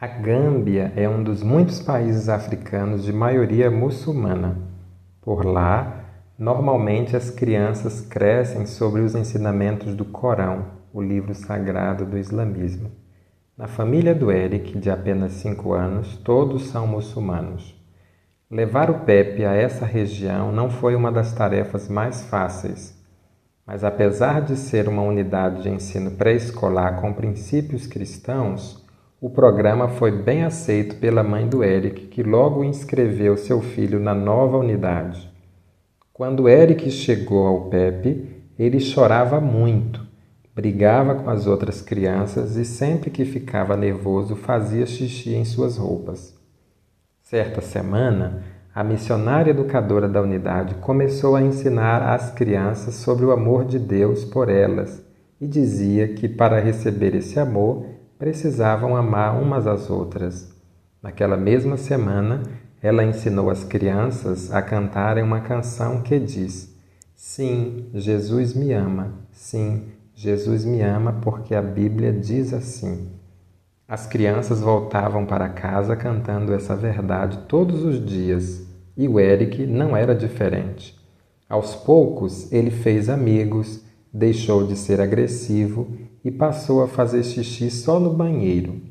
A Gâmbia é um dos muitos países africanos de maioria muçulmana. Por lá, normalmente as crianças crescem sobre os ensinamentos do Corão, o livro sagrado do islamismo. Na família do Eric, de apenas 5 anos, todos são muçulmanos. Levar o Pepe a essa região não foi uma das tarefas mais fáceis, mas apesar de ser uma unidade de ensino pré-escolar com princípios cristãos, o programa foi bem aceito pela mãe do Eric, que logo inscreveu seu filho na nova unidade. Quando Eric chegou ao Pepe, ele chorava muito, brigava com as outras crianças e sempre que ficava nervoso fazia xixi em suas roupas. Certa semana, a missionária educadora da unidade começou a ensinar às crianças sobre o amor de Deus por elas e dizia que para receber esse amor precisavam amar umas às outras. Naquela mesma semana, ela ensinou as crianças a cantarem uma canção que diz: Sim, Jesus me ama. Sim, Jesus me ama porque a Bíblia diz assim. As crianças voltavam para casa cantando essa verdade todos os dias e o Eric não era diferente. Aos poucos, ele fez amigos, deixou de ser agressivo e passou a fazer xixi só no banheiro.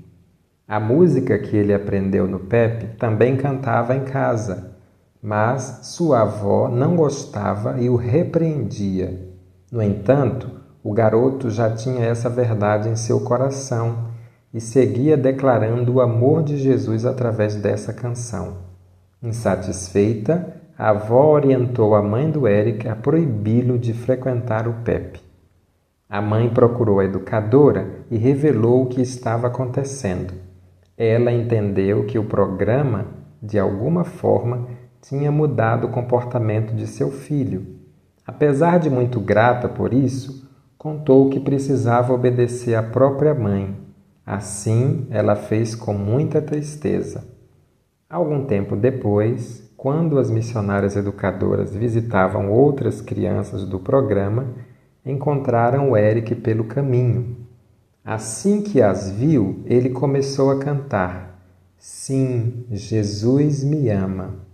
A música que ele aprendeu no Pepe também cantava em casa, mas sua avó não gostava e o repreendia. No entanto, o garoto já tinha essa verdade em seu coração e seguia declarando o amor de Jesus através dessa canção. Insatisfeita, a avó orientou a mãe do Eric a proibi-lo de frequentar o Pepe. A mãe procurou a educadora e revelou o que estava acontecendo. Ela entendeu que o programa, de alguma forma, tinha mudado o comportamento de seu filho. Apesar de muito grata por isso, contou que precisava obedecer à própria mãe. Assim, ela fez com muita tristeza. Algum tempo depois, quando as missionárias educadoras visitavam outras crianças do programa, encontraram o Eric pelo caminho. Assim que as viu, ele começou a cantar: Sim, Jesus me ama.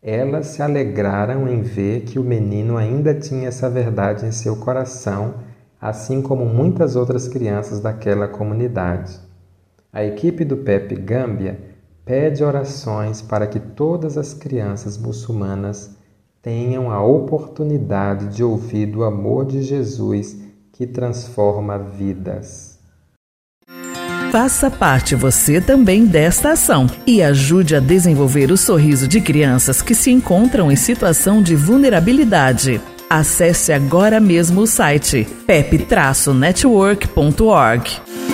Elas se alegraram em ver que o menino ainda tinha essa verdade em seu coração, assim como muitas outras crianças daquela comunidade. A equipe do Pepe Gâmbia pede orações para que todas as crianças muçulmanas tenham a oportunidade de ouvir do amor de Jesus que transforma vidas. Faça parte você também desta ação e ajude a desenvolver o sorriso de crianças que se encontram em situação de vulnerabilidade. Acesse agora mesmo o site pep-network.org.